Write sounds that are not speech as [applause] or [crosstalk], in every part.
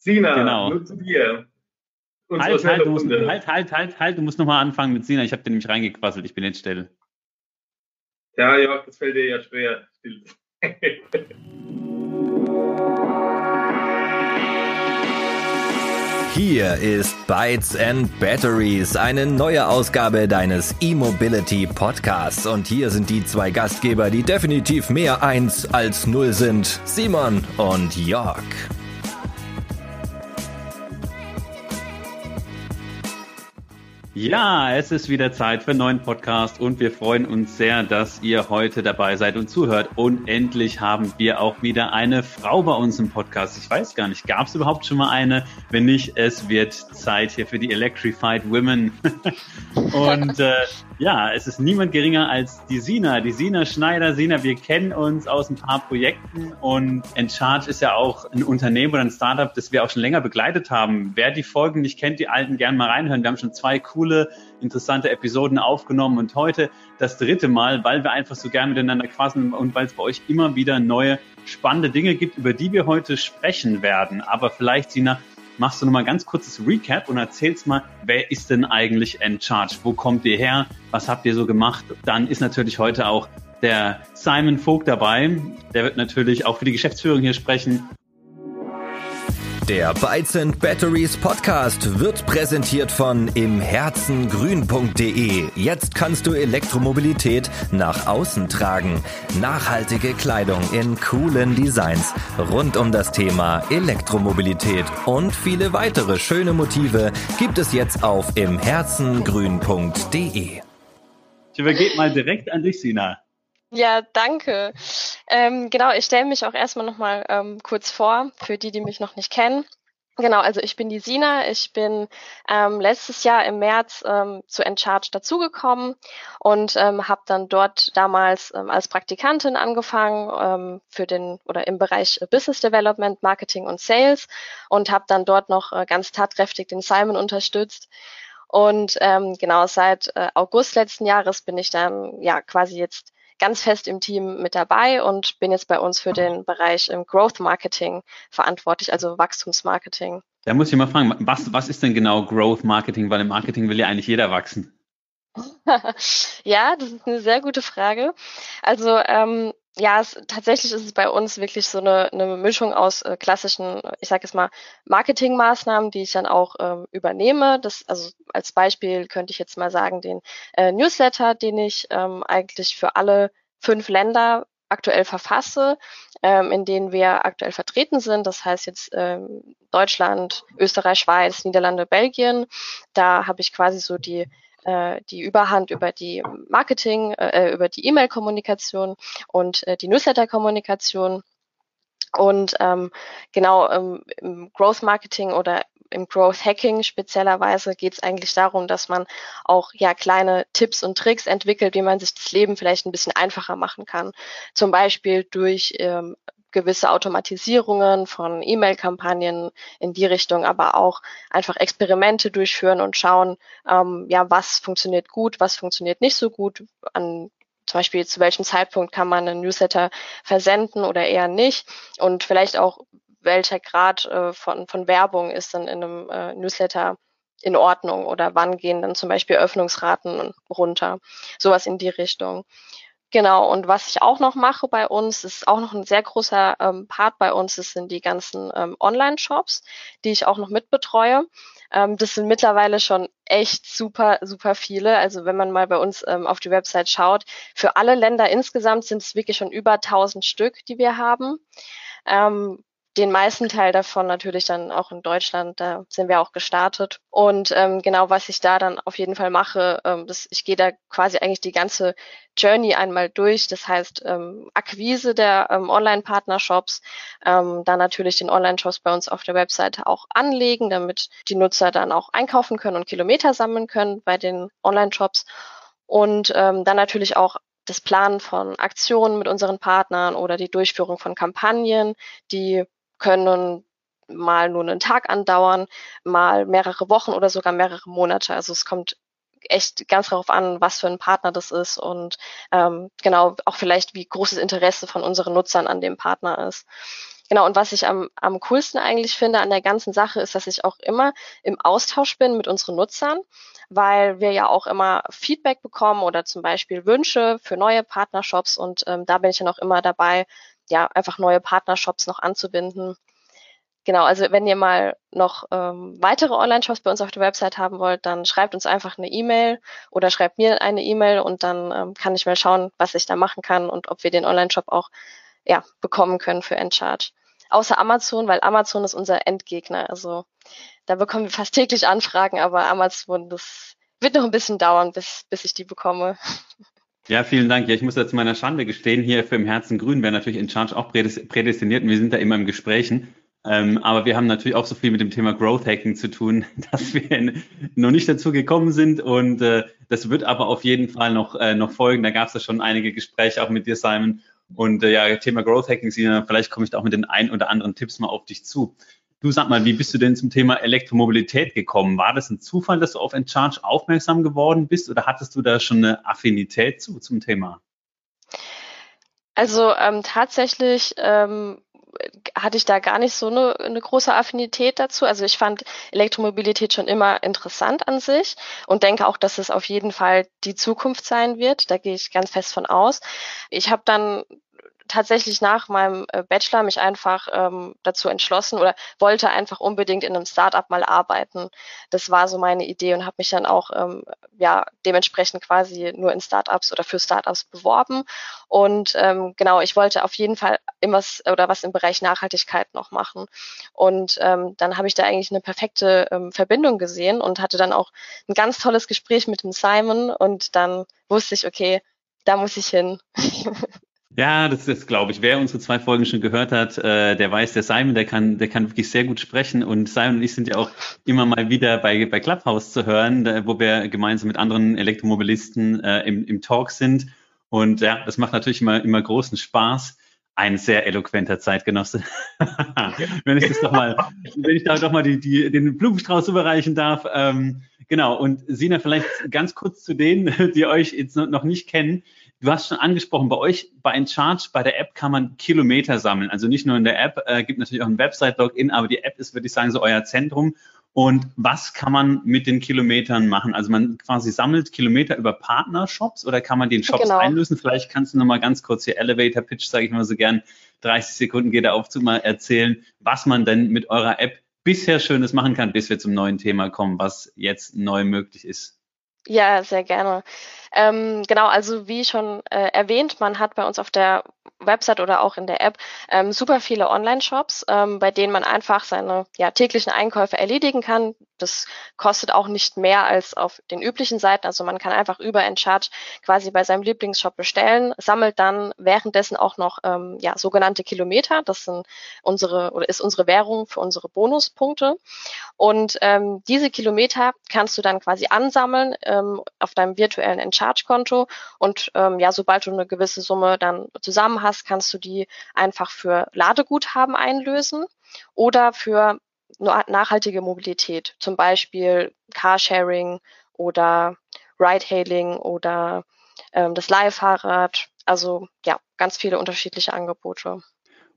Sina, genau. nur zu dir. Halt, halt, du musst, halt, halt, halt, halt, du musst nochmal anfangen mit Sina. Ich habe dir nämlich reingequasselt, ich bin jetzt still. Ja, ja, das fällt dir ja schwer. Still. [laughs] Hier ist Bytes and Batteries, eine neue Ausgabe deines E-Mobility Podcasts. Und hier sind die zwei Gastgeber, die definitiv mehr eins als null sind. Simon und Jörg. Ja, es ist wieder Zeit für einen neuen Podcast und wir freuen uns sehr, dass ihr heute dabei seid und zuhört. Und endlich haben wir auch wieder eine Frau bei uns im Podcast. Ich weiß gar nicht, gab es überhaupt schon mal eine? Wenn nicht, es wird Zeit hier für die Electrified Women. [laughs] und äh, ja, es ist niemand geringer als die Sina, die Sina Schneider. Sina, wir kennen uns aus ein paar Projekten und Encharge ist ja auch ein Unternehmen oder ein Startup, das wir auch schon länger begleitet haben. Wer die Folgen nicht kennt, die alten gern mal reinhören. Wir haben schon zwei coole, interessante Episoden aufgenommen und heute das dritte Mal, weil wir einfach so gern miteinander quasseln und weil es bei euch immer wieder neue spannende Dinge gibt, über die wir heute sprechen werden. Aber vielleicht, Sina, machst du nochmal ganz kurzes Recap und erzählst mal, wer ist denn eigentlich Encharge? Wo kommt ihr her? Was habt ihr so gemacht? Dann ist natürlich heute auch der Simon Vogt dabei. Der wird natürlich auch für die Geschäftsführung hier sprechen der Bytes and Batteries Podcast wird präsentiert von imherzengrün.de. Jetzt kannst du Elektromobilität nach außen tragen. Nachhaltige Kleidung in coolen Designs rund um das Thema Elektromobilität und viele weitere schöne Motive gibt es jetzt auf imherzengrün.de. Ich übergebe mal direkt an dich, Sina. Ja, danke. Ähm, genau, ich stelle mich auch erstmal nochmal ähm, kurz vor, für die, die mich noch nicht kennen. Genau, also ich bin die Sina. Ich bin ähm, letztes Jahr im März ähm, zu Encharge dazugekommen und ähm, habe dann dort damals ähm, als Praktikantin angefangen ähm, für den oder im Bereich Business Development, Marketing und Sales und habe dann dort noch äh, ganz tatkräftig den Simon unterstützt. Und ähm, genau seit äh, August letzten Jahres bin ich dann ja quasi jetzt ganz fest im Team mit dabei und bin jetzt bei uns für den Bereich im Growth Marketing verantwortlich, also Wachstumsmarketing. Da muss ich mal fragen, was, was ist denn genau Growth Marketing? Weil im Marketing will ja eigentlich jeder wachsen. [laughs] ja, das ist eine sehr gute Frage. Also ähm, ja, es, tatsächlich ist es bei uns wirklich so eine, eine Mischung aus äh, klassischen, ich sage jetzt mal, Marketingmaßnahmen, die ich dann auch ähm, übernehme. Das, also als Beispiel könnte ich jetzt mal sagen, den äh, Newsletter, den ich ähm, eigentlich für alle fünf Länder aktuell verfasse, ähm, in denen wir aktuell vertreten sind. Das heißt jetzt ähm, Deutschland, Österreich, Schweiz, Niederlande, Belgien. Da habe ich quasi so die äh, die Überhand über die Marketing, äh, über die E-Mail-Kommunikation und äh, die Newsletter-Kommunikation. Und ähm, genau ähm, im Growth Marketing oder im Growth Hacking speziellerweise geht es eigentlich darum, dass man auch ja kleine Tipps und Tricks entwickelt, wie man sich das Leben vielleicht ein bisschen einfacher machen kann. Zum Beispiel durch ähm, gewisse Automatisierungen von E-Mail-Kampagnen in die Richtung, aber auch einfach Experimente durchführen und schauen, ähm, ja, was funktioniert gut, was funktioniert nicht so gut, an zum Beispiel zu welchem Zeitpunkt kann man einen Newsletter versenden oder eher nicht und vielleicht auch welcher Grad äh, von, von Werbung ist dann in einem äh, Newsletter in Ordnung oder wann gehen dann zum Beispiel Öffnungsraten runter. Sowas in die Richtung. Genau, und was ich auch noch mache bei uns, ist auch noch ein sehr großer ähm, Part bei uns, das sind die ganzen ähm, Online-Shops, die ich auch noch mitbetreue. Ähm, das sind mittlerweile schon echt super, super viele. Also wenn man mal bei uns ähm, auf die Website schaut, für alle Länder insgesamt sind es wirklich schon über 1000 Stück, die wir haben. Ähm, den meisten Teil davon natürlich dann auch in Deutschland, da sind wir auch gestartet. Und ähm, genau, was ich da dann auf jeden Fall mache, ähm, das, ich gehe da quasi eigentlich die ganze Journey einmal durch. Das heißt, ähm, Akquise der ähm, Online-Partnershops, ähm, dann natürlich den Online-Shops bei uns auf der Webseite auch anlegen, damit die Nutzer dann auch einkaufen können und Kilometer sammeln können bei den Online-Shops. Und ähm, dann natürlich auch das Planen von Aktionen mit unseren Partnern oder die Durchführung von Kampagnen, die können mal nur einen Tag andauern, mal mehrere Wochen oder sogar mehrere Monate. Also es kommt echt ganz darauf an, was für ein Partner das ist und ähm, genau auch vielleicht, wie großes Interesse von unseren Nutzern an dem Partner ist. Genau, und was ich am, am coolsten eigentlich finde an der ganzen Sache ist, dass ich auch immer im Austausch bin mit unseren Nutzern, weil wir ja auch immer Feedback bekommen oder zum Beispiel Wünsche für neue Partnershops und ähm, da bin ich dann auch immer dabei, ja, einfach neue Partnershops noch anzubinden. Genau, also wenn ihr mal noch ähm, weitere Online-Shops bei uns auf der Website haben wollt, dann schreibt uns einfach eine E-Mail oder schreibt mir eine E-Mail und dann ähm, kann ich mal schauen, was ich da machen kann und ob wir den Online-Shop auch ja, bekommen können für Encharge außer Amazon, weil Amazon ist unser Endgegner. Also da bekommen wir fast täglich Anfragen, aber Amazon, das wird noch ein bisschen dauern, bis, bis ich die bekomme. Ja, vielen Dank. Ja, ich muss jetzt meiner Schande gestehen, hier für im Herzen Grün wäre natürlich in Charge auch prädestiniert und wir sind da immer im Gesprächen. Ähm, aber wir haben natürlich auch so viel mit dem Thema Growth Hacking zu tun, [laughs] dass wir noch nicht dazu gekommen sind. Und äh, das wird aber auf jeden Fall noch, äh, noch folgen. Da gab es ja schon einige Gespräche auch mit dir, Simon. Und äh, ja, Thema Growth Hacking, vielleicht komme ich da auch mit den ein oder anderen Tipps mal auf dich zu. Du sag mal, wie bist du denn zum Thema Elektromobilität gekommen? War das ein Zufall, dass du auf Encharge aufmerksam geworden bist oder hattest du da schon eine Affinität zu zum Thema? Also ähm, tatsächlich ähm, hatte ich da gar nicht so eine, eine große Affinität dazu. Also ich fand Elektromobilität schon immer interessant an sich und denke auch, dass es auf jeden Fall die Zukunft sein wird. Da gehe ich ganz fest von aus. Ich habe dann tatsächlich nach meinem äh, Bachelor mich einfach ähm, dazu entschlossen oder wollte einfach unbedingt in einem Startup mal arbeiten. Das war so meine Idee und habe mich dann auch ähm, ja dementsprechend quasi nur in Startups oder für Startups beworben. Und ähm, genau, ich wollte auf jeden Fall immer oder was im Bereich Nachhaltigkeit noch machen. Und ähm, dann habe ich da eigentlich eine perfekte ähm, Verbindung gesehen und hatte dann auch ein ganz tolles Gespräch mit dem Simon und dann wusste ich, okay, da muss ich hin. [laughs] Ja, das ist, glaube ich. Wer unsere zwei Folgen schon gehört hat, äh, der weiß, der Simon, der kann, der kann wirklich sehr gut sprechen. Und Simon und ich sind ja auch immer mal wieder bei, bei Clubhouse zu hören, da, wo wir gemeinsam mit anderen Elektromobilisten äh, im, im Talk sind. Und ja, das macht natürlich immer, immer großen Spaß. Ein sehr eloquenter Zeitgenosse. [laughs] wenn ich das doch mal, wenn ich da doch mal die, die, den Blumenstrauß überreichen darf. Ähm, genau. Und Sina, vielleicht ganz kurz zu denen, [laughs] die euch jetzt noch nicht kennen. Du hast schon angesprochen, bei euch bei Encharge, bei der App kann man Kilometer sammeln. Also nicht nur in der App, äh, gibt natürlich auch ein Website-Login, aber die App ist, würde ich sagen, so euer Zentrum. Und was kann man mit den Kilometern machen? Also man quasi sammelt Kilometer über Partnershops oder kann man den Shops genau. einlösen? Vielleicht kannst du noch mal ganz kurz hier Elevator Pitch, sage ich mal so gern, 30 Sekunden geht der Aufzug mal erzählen, was man denn mit eurer App bisher Schönes machen kann, bis wir zum neuen Thema kommen, was jetzt neu möglich ist. Ja, sehr gerne. Ähm, genau, also wie schon äh, erwähnt, man hat bei uns auf der Website oder auch in der App ähm, super viele Online-Shops, ähm, bei denen man einfach seine ja, täglichen Einkäufe erledigen kann. Das kostet auch nicht mehr als auf den üblichen Seiten. Also man kann einfach über Encharge quasi bei seinem Lieblingsshop bestellen, sammelt dann währenddessen auch noch ähm, ja, sogenannte Kilometer. Das sind unsere oder ist unsere Währung für unsere Bonuspunkte. Und ähm, diese Kilometer kannst du dann quasi ansammeln ähm, auf deinem virtuellen Encharge-Konto. Und ähm, ja, sobald du eine gewisse Summe dann zusammen hast, kannst du die einfach für Ladeguthaben einlösen oder für nachhaltige Mobilität, zum Beispiel Carsharing oder Ride-Hailing oder ähm, das Leihfahrrad. Also ja, ganz viele unterschiedliche Angebote.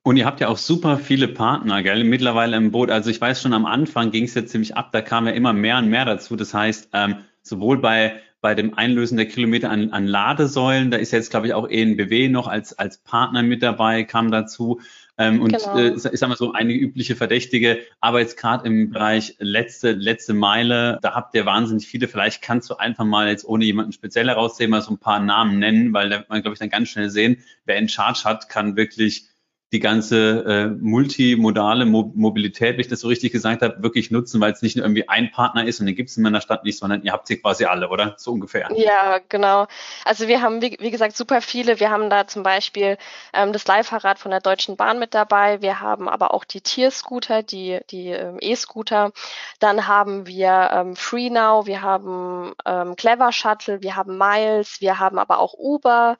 Und ihr habt ja auch super viele Partner, gell, mittlerweile im Boot. Also ich weiß schon, am Anfang ging es ja ziemlich ab, da kam ja immer mehr und mehr dazu. Das heißt, ähm, sowohl bei, bei dem Einlösen der Kilometer an, an Ladesäulen, da ist jetzt, glaube ich, auch ENBW noch als, als Partner mit dabei, kam dazu. Ähm, und genau. äh, ich sag mal so einige übliche Verdächtige, aber jetzt gerade im Bereich letzte, letzte Meile, da habt ihr wahnsinnig viele. Vielleicht kannst du einfach mal jetzt ohne jemanden speziell herauszählen, mal so ein paar Namen nennen, weil da wird man, glaube ich, dann ganz schnell sehen, wer in Charge hat, kann wirklich die ganze äh, multimodale Mo Mobilität, wenn ich das so richtig gesagt habe, wirklich nutzen, weil es nicht nur irgendwie ein Partner ist und den gibt es in meiner Stadt nicht, sondern ihr habt sie quasi alle, oder? So ungefähr. Ja, genau. Also wir haben, wie, wie gesagt, super viele. Wir haben da zum Beispiel ähm, das Leihfahrrad von der Deutschen Bahn mit dabei. Wir haben aber auch die Tierscooter, die, die ähm, E-Scooter. Dann haben wir ähm, FreeNow, wir haben ähm, Clever Shuttle, wir haben Miles, wir haben aber auch Uber.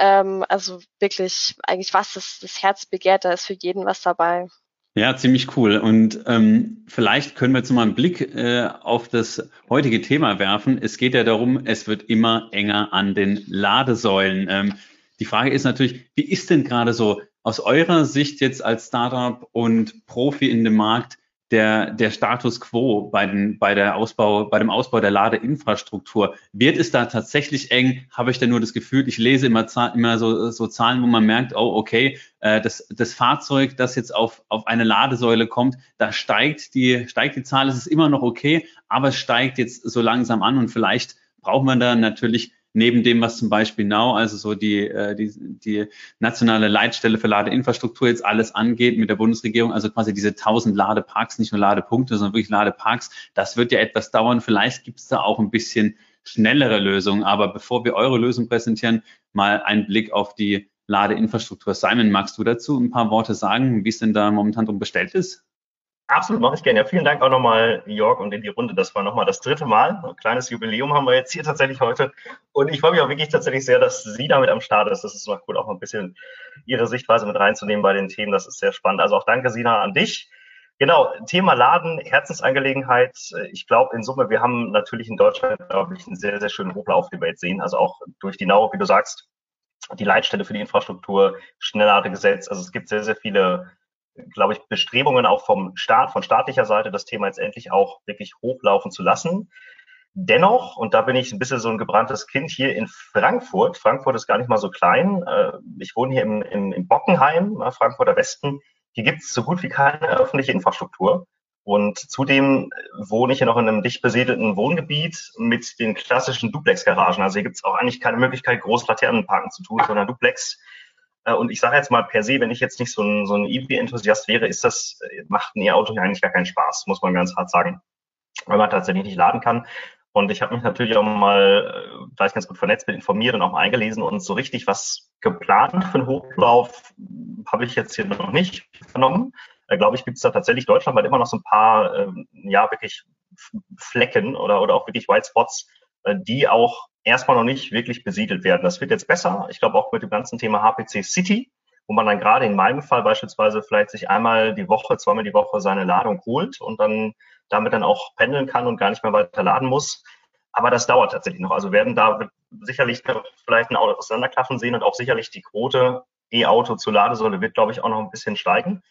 Ähm, also wirklich eigentlich was das, das Herz begehrt, da ist für jeden was dabei. Ja, ziemlich cool. Und ähm, vielleicht können wir jetzt mal einen Blick äh, auf das heutige Thema werfen. Es geht ja darum, es wird immer enger an den Ladesäulen. Ähm, die Frage ist natürlich, wie ist denn gerade so aus eurer Sicht jetzt als Startup und Profi in dem Markt der, der Status quo bei, den, bei, der Ausbau, bei dem Ausbau der Ladeinfrastruktur? Wird es da tatsächlich eng? Habe ich da nur das Gefühl, ich lese immer, immer so, so Zahlen, wo man merkt, oh, okay, äh, das, das Fahrzeug, das jetzt auf, auf eine Ladesäule kommt, da steigt die, steigt die Zahl, es ist immer noch okay, aber es steigt jetzt so langsam an und vielleicht braucht man da natürlich neben dem, was zum Beispiel Now, also so die, äh, die, die nationale Leitstelle für Ladeinfrastruktur jetzt alles angeht mit der Bundesregierung, also quasi diese 1000 Ladeparks, nicht nur Ladepunkte, sondern wirklich Ladeparks, das wird ja etwas dauern. Vielleicht gibt es da auch ein bisschen schnellere Lösungen. Aber bevor wir eure Lösung präsentieren, mal einen Blick auf die Ladeinfrastruktur. Simon, magst du dazu ein paar Worte sagen, wie es denn da momentan drum bestellt ist? Absolut, mache ich gerne. Ja, vielen Dank auch nochmal, Jörg, und in die Runde. Das war nochmal das dritte Mal. Ein kleines Jubiläum haben wir jetzt hier tatsächlich heute. Und ich freue mich auch wirklich tatsächlich sehr, dass sie damit am Start ist. Das ist mal cool, auch mal ein bisschen ihre Sichtweise mit reinzunehmen bei den Themen. Das ist sehr spannend. Also auch danke, Sina, an dich. Genau, Thema Laden, Herzensangelegenheit. Ich glaube, in Summe, wir haben natürlich in Deutschland, glaube ich, einen sehr, sehr schönen Hochlauf, den wir jetzt sehen. Also auch durch die NAU, wie du sagst, die Leitstelle für die Infrastruktur, Schnellladegesetz. Also es gibt sehr, sehr viele glaube ich, Bestrebungen auch vom Staat, von staatlicher Seite, das Thema jetzt endlich auch wirklich hochlaufen zu lassen. Dennoch, und da bin ich ein bisschen so ein gebranntes Kind hier in Frankfurt. Frankfurt ist gar nicht mal so klein. Äh, ich wohne hier im, im, im Bockenheim, Frankfurter Westen. Hier gibt es so gut wie keine öffentliche Infrastruktur. Und zudem wohne ich hier noch in einem dicht besiedelten Wohngebiet mit den klassischen Duplex-Garagen. Also hier gibt es auch eigentlich keine Möglichkeit, groß Laternenparken zu tun, sondern Duplex äh, und ich sage jetzt mal per se, wenn ich jetzt nicht so ein, so ein EV-Enthusiast wäre, ist das, äh, macht ein E-Auto ja eigentlich gar keinen Spaß, muss man ganz hart sagen, weil man tatsächlich nicht laden kann. Und ich habe mich natürlich auch mal, äh, da ich ganz gut vernetzt bin, informiert und auch mal eingelesen und so richtig was geplant für einen Hochlauf habe ich jetzt hier noch nicht vernommen. Da glaube ich, gibt es da tatsächlich deutschlandweit immer noch so ein paar, ähm, ja, wirklich Flecken oder, oder auch wirklich White Spots, die auch erstmal noch nicht wirklich besiedelt werden. Das wird jetzt besser. Ich glaube auch mit dem ganzen Thema HPC City, wo man dann gerade in meinem Fall beispielsweise vielleicht sich einmal die Woche, zweimal die Woche seine Ladung holt und dann damit dann auch pendeln kann und gar nicht mehr weiter laden muss. Aber das dauert tatsächlich noch. Also werden da sicherlich vielleicht ein Auto auseinanderklaffen sehen und auch sicherlich die Quote E-Auto zu Ladesäule wird, glaube ich, auch noch ein bisschen steigen.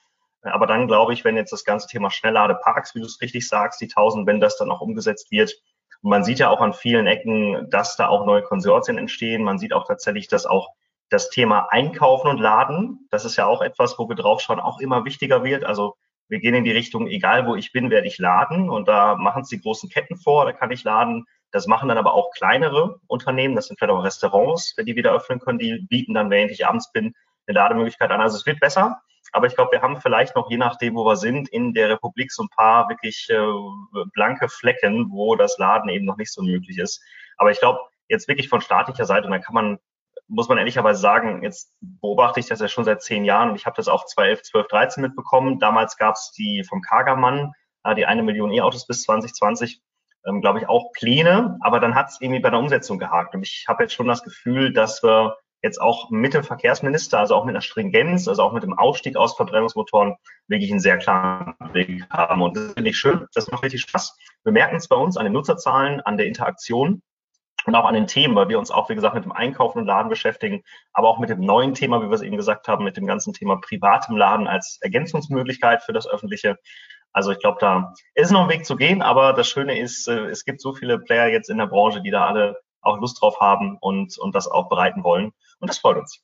Aber dann glaube ich, wenn jetzt das ganze Thema Schnellladeparks, wie du es richtig sagst, die 1000, wenn das dann auch umgesetzt wird, und man sieht ja auch an vielen Ecken, dass da auch neue Konsortien entstehen. Man sieht auch tatsächlich, dass auch das Thema Einkaufen und Laden, das ist ja auch etwas, wo wir draufschauen, auch immer wichtiger wird. Also wir gehen in die Richtung, egal wo ich bin, werde ich laden. Und da machen es die großen Ketten vor, da kann ich laden. Das machen dann aber auch kleinere Unternehmen, das sind vielleicht auch Restaurants, wenn die wieder öffnen können, die bieten dann, während ich abends bin, eine Lademöglichkeit an. Also es wird besser. Aber ich glaube, wir haben vielleicht noch, je nachdem, wo wir sind, in der Republik so ein paar wirklich äh, blanke Flecken, wo das Laden eben noch nicht so möglich ist. Aber ich glaube, jetzt wirklich von staatlicher Seite, und dann kann man, muss man ehrlicherweise sagen, jetzt beobachte ich das ja schon seit zehn Jahren und ich habe das auch 2011, 12, 13 mitbekommen. Damals gab es die vom Kagermann, äh, die eine Million E-Autos bis 2020 ähm, glaube ich, auch Pläne, aber dann hat es irgendwie bei der Umsetzung gehakt. Und ich habe jetzt schon das Gefühl, dass wir jetzt auch mit dem Verkehrsminister, also auch mit einer Stringenz, also auch mit dem Ausstieg aus Verbrennungsmotoren wirklich einen sehr klaren Blick haben. Und das finde ich schön, das macht richtig Spaß. Wir merken es bei uns an den Nutzerzahlen, an der Interaktion und auch an den Themen, weil wir uns auch, wie gesagt, mit dem Einkaufen und Laden beschäftigen, aber auch mit dem neuen Thema, wie wir es eben gesagt haben, mit dem ganzen Thema privatem Laden als Ergänzungsmöglichkeit für das Öffentliche. Also ich glaube, da ist noch ein Weg zu gehen, aber das Schöne ist, äh, es gibt so viele Player jetzt in der Branche, die da alle auch Lust drauf haben und, und das auch bereiten wollen. Und das freut uns.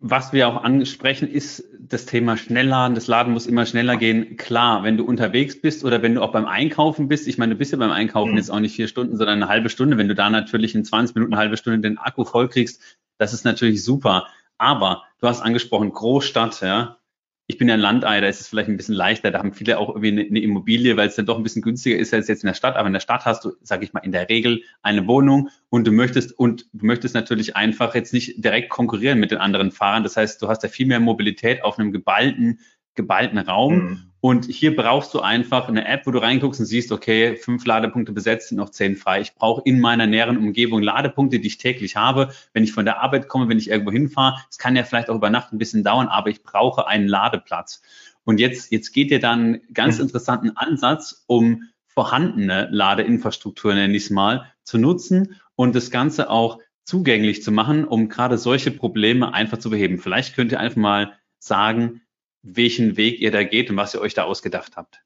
Was wir auch ansprechen, ist das Thema Schnellladen. Das Laden muss immer schneller gehen. Klar, wenn du unterwegs bist oder wenn du auch beim Einkaufen bist. Ich meine, du bist ja beim Einkaufen mhm. jetzt auch nicht vier Stunden, sondern eine halbe Stunde. Wenn du da natürlich in 20 Minuten, eine halbe Stunde den Akku voll kriegst, das ist natürlich super. Aber du hast angesprochen, Großstadt, ja ich bin ja ein Landei, da ist es vielleicht ein bisschen leichter. Da haben viele auch irgendwie eine, eine Immobilie, weil es dann doch ein bisschen günstiger ist als jetzt in der Stadt. Aber in der Stadt hast du, sage ich mal, in der Regel eine Wohnung und du möchtest und du möchtest natürlich einfach jetzt nicht direkt konkurrieren mit den anderen Fahrern. Das heißt, du hast ja viel mehr Mobilität auf einem geballten geballten Raum. Mhm. Und hier brauchst du einfach eine App, wo du reinguckst und siehst, okay, fünf Ladepunkte besetzt, sind noch zehn frei. Ich brauche in meiner näheren Umgebung Ladepunkte, die ich täglich habe. Wenn ich von der Arbeit komme, wenn ich irgendwo hinfahre, es kann ja vielleicht auch über Nacht ein bisschen dauern, aber ich brauche einen Ladeplatz. Und jetzt, jetzt geht dir dann einen ganz mhm. interessanten Ansatz, um vorhandene Ladeinfrastruktur, nenne ich es mal, zu nutzen und das Ganze auch zugänglich zu machen, um gerade solche Probleme einfach zu beheben. Vielleicht könnt ihr einfach mal sagen, welchen Weg ihr da geht und was ihr euch da ausgedacht habt.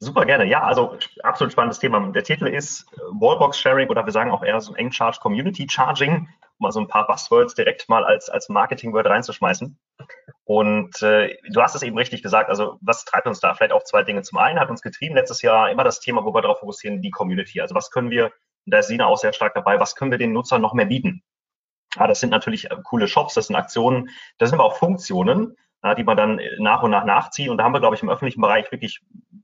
Super gerne. Ja, also absolut spannendes Thema. Der Titel ist äh, Wallbox Sharing oder wir sagen auch eher so Eng Charge Community Charging, um mal so ein paar Buzzwords direkt mal als, als Marketingword reinzuschmeißen. Und äh, du hast es eben richtig gesagt. Also was treibt uns da? Vielleicht auch zwei Dinge. Zum einen hat uns getrieben letztes Jahr immer das Thema, wo wir darauf fokussieren, die Community. Also was können wir, da ist Sina auch sehr stark dabei, was können wir den Nutzern noch mehr bieten? Ja, das sind natürlich äh, coole Shops, das sind Aktionen, das sind aber auch Funktionen, die man dann äh, nach und nach nachzieht. Und da haben wir, glaube ich, im öffentlichen Bereich wirklich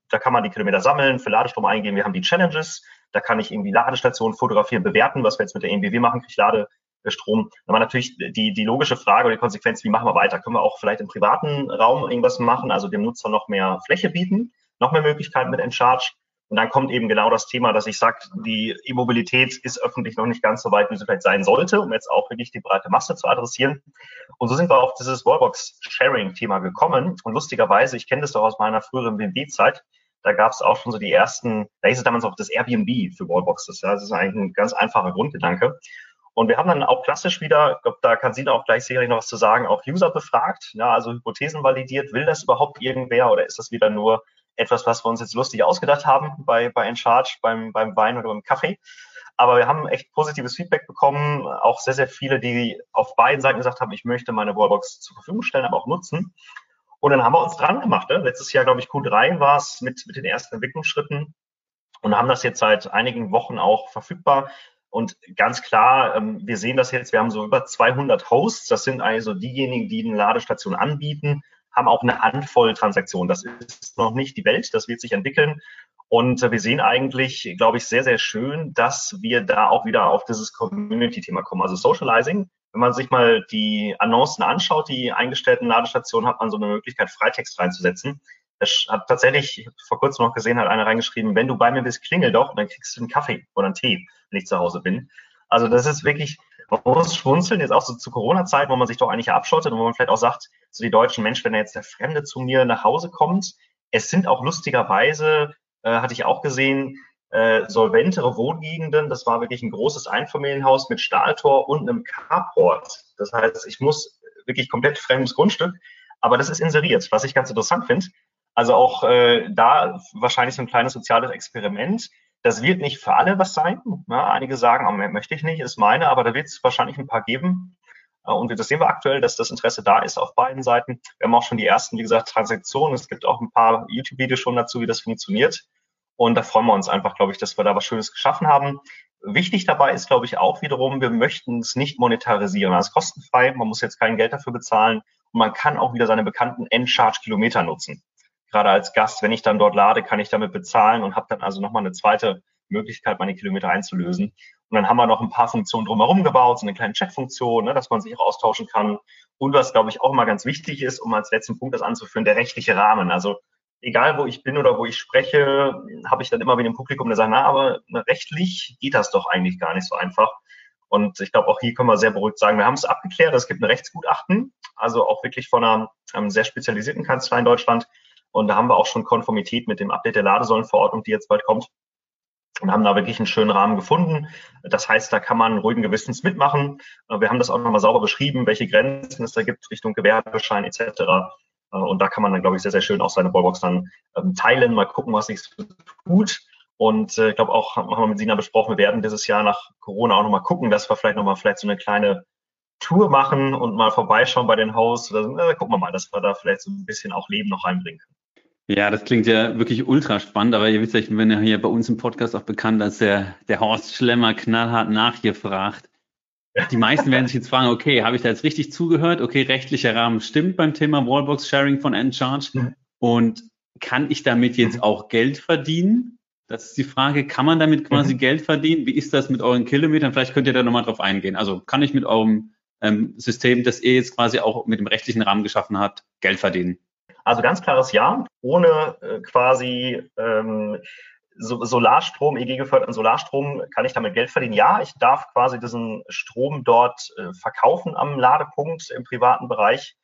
da kann man die Kilometer sammeln, für Ladestrom eingehen. Wir haben die Challenges, da kann ich irgendwie Ladestationen fotografieren, bewerten, was wir jetzt mit der EMBW machen, kriege ich Ladestrom. Dann war natürlich die, die logische Frage oder die Konsequenz, wie machen wir weiter? Können wir auch vielleicht im privaten Raum irgendwas machen, also dem Nutzer noch mehr Fläche bieten, noch mehr Möglichkeiten mit Encharge? Und dann kommt eben genau das Thema, dass ich sage, die E-Mobilität ist öffentlich noch nicht ganz so weit, wie sie vielleicht sein sollte, um jetzt auch wirklich die breite Masse zu adressieren. Und so sind wir auf dieses Wallbox-Sharing-Thema gekommen. Und lustigerweise, ich kenne das doch aus meiner früheren BMW-Zeit, da gab es auch schon so die ersten, da hieß es damals auch das Airbnb für Wallboxes. Ja. Das ist eigentlich ein ganz einfacher Grundgedanke. Und wir haben dann auch klassisch wieder, ich glaube, da kann Sina auch gleich sicherlich noch was zu sagen, auch User befragt, ja, also Hypothesen validiert. Will das überhaupt irgendwer oder ist das wieder nur etwas, was wir uns jetzt lustig ausgedacht haben bei, bei Encharge, beim, beim Wein oder beim Kaffee? Aber wir haben echt positives Feedback bekommen, auch sehr, sehr viele, die auf beiden Seiten gesagt haben, ich möchte meine Wallbox zur Verfügung stellen, aber auch nutzen. Und dann haben wir uns dran gemacht. Ne? Letztes Jahr, glaube ich, Q3 war es mit, mit den ersten Entwicklungsschritten und haben das jetzt seit einigen Wochen auch verfügbar. Und ganz klar, ähm, wir sehen das jetzt, wir haben so über 200 Hosts. Das sind also diejenigen, die eine Ladestation anbieten, haben auch eine Handvoll Transaktionen. Das ist noch nicht die Welt, das wird sich entwickeln. Und äh, wir sehen eigentlich, glaube ich, sehr, sehr schön, dass wir da auch wieder auf dieses Community-Thema kommen. Also Socializing wenn man sich mal die Annoncen anschaut, die eingestellten Ladestationen, hat man so eine Möglichkeit, Freitext reinzusetzen. Das hat tatsächlich vor kurzem noch gesehen, hat einer reingeschrieben, wenn du bei mir bist, klingel doch, dann kriegst du einen Kaffee oder einen Tee, wenn ich zu Hause bin. Also das ist wirklich, man muss schmunzeln, jetzt auch so zu Corona-Zeiten, wo man sich doch eigentlich abschottet und wo man vielleicht auch sagt, so die deutschen Menschen, wenn jetzt der Fremde zu mir nach Hause kommt, es sind auch lustigerweise, äh, hatte ich auch gesehen, äh, solventere Wohngegenden. Das war wirklich ein großes Einfamilienhaus mit Stahltor und einem Carport. Das heißt, ich muss wirklich komplett fremdes Grundstück, aber das ist inseriert, was ich ganz interessant finde. Also auch äh, da wahrscheinlich so ein kleines soziales Experiment. Das wird nicht für alle was sein. Ja, einige sagen, oh, möchte ich nicht, ist meine, aber da wird es wahrscheinlich ein paar geben. Äh, und das sehen wir aktuell, dass das Interesse da ist auf beiden Seiten. Wir haben auch schon die ersten, wie gesagt, Transaktionen. Es gibt auch ein paar YouTube-Videos schon dazu, wie das funktioniert. Und da freuen wir uns einfach, glaube ich, dass wir da was Schönes geschaffen haben. Wichtig dabei ist, glaube ich, auch wiederum, wir möchten es nicht monetarisieren. Das ist kostenfrei, man muss jetzt kein Geld dafür bezahlen und man kann auch wieder seine bekannten End-Charge-Kilometer nutzen. Gerade als Gast, wenn ich dann dort lade, kann ich damit bezahlen und habe dann also nochmal eine zweite Möglichkeit, meine Kilometer einzulösen. Und dann haben wir noch ein paar Funktionen drumherum gebaut, so eine kleine Chat-Funktion, ne, dass man sich auch austauschen kann. Und was, glaube ich, auch immer ganz wichtig ist, um als letzten Punkt das anzuführen, der rechtliche Rahmen. Also egal wo ich bin oder wo ich spreche, habe ich dann immer wieder im Publikum, der sagt, na, aber rechtlich geht das doch eigentlich gar nicht so einfach. Und ich glaube, auch hier können wir sehr beruhigt sagen, wir haben es abgeklärt. Es gibt ein Rechtsgutachten, also auch wirklich von einer einem sehr spezialisierten Kanzlei in Deutschland. Und da haben wir auch schon Konformität mit dem Update der Ladesäulenverordnung, die jetzt bald kommt. Und haben da wirklich einen schönen Rahmen gefunden. Das heißt, da kann man ruhigen Gewissens mitmachen. Wir haben das auch nochmal sauber beschrieben, welche Grenzen es da gibt Richtung Gewerbeschein etc. Äh, und da kann man dann, glaube ich, sehr, sehr schön auch seine Wallbox dann ähm, teilen, mal gucken, was sich tut. Und äh, ich glaube auch, haben wir mit Sina besprochen, wir werden dieses Jahr nach Corona auch nochmal gucken, dass wir vielleicht nochmal vielleicht so eine kleine Tour machen und mal vorbeischauen bei den Hosts. Oder, äh, gucken wir mal, dass wir da vielleicht so ein bisschen auch Leben noch reinbringen können. Ja, das klingt ja wirklich ultra spannend, aber ihr wisst ja, ich bin ja hier bei uns im Podcast auch bekannt als der, der Horst Schlemmer knallhart nachgefragt. Die meisten werden sich jetzt fragen, okay, habe ich da jetzt richtig zugehört? Okay, rechtlicher Rahmen stimmt beim Thema Wallbox Sharing von Encharge. Mhm. Und kann ich damit jetzt auch Geld verdienen? Das ist die Frage, kann man damit quasi mhm. Geld verdienen? Wie ist das mit euren Kilometern? Vielleicht könnt ihr da nochmal drauf eingehen. Also kann ich mit eurem ähm, System, das ihr jetzt quasi auch mit dem rechtlichen Rahmen geschaffen habt, Geld verdienen? Also ganz klares Ja, ohne äh, quasi ähm, so, Solarstrom, EG geförderten Solarstrom, kann ich damit Geld verdienen? Ja, ich darf quasi diesen Strom dort äh, verkaufen am Ladepunkt im privaten Bereich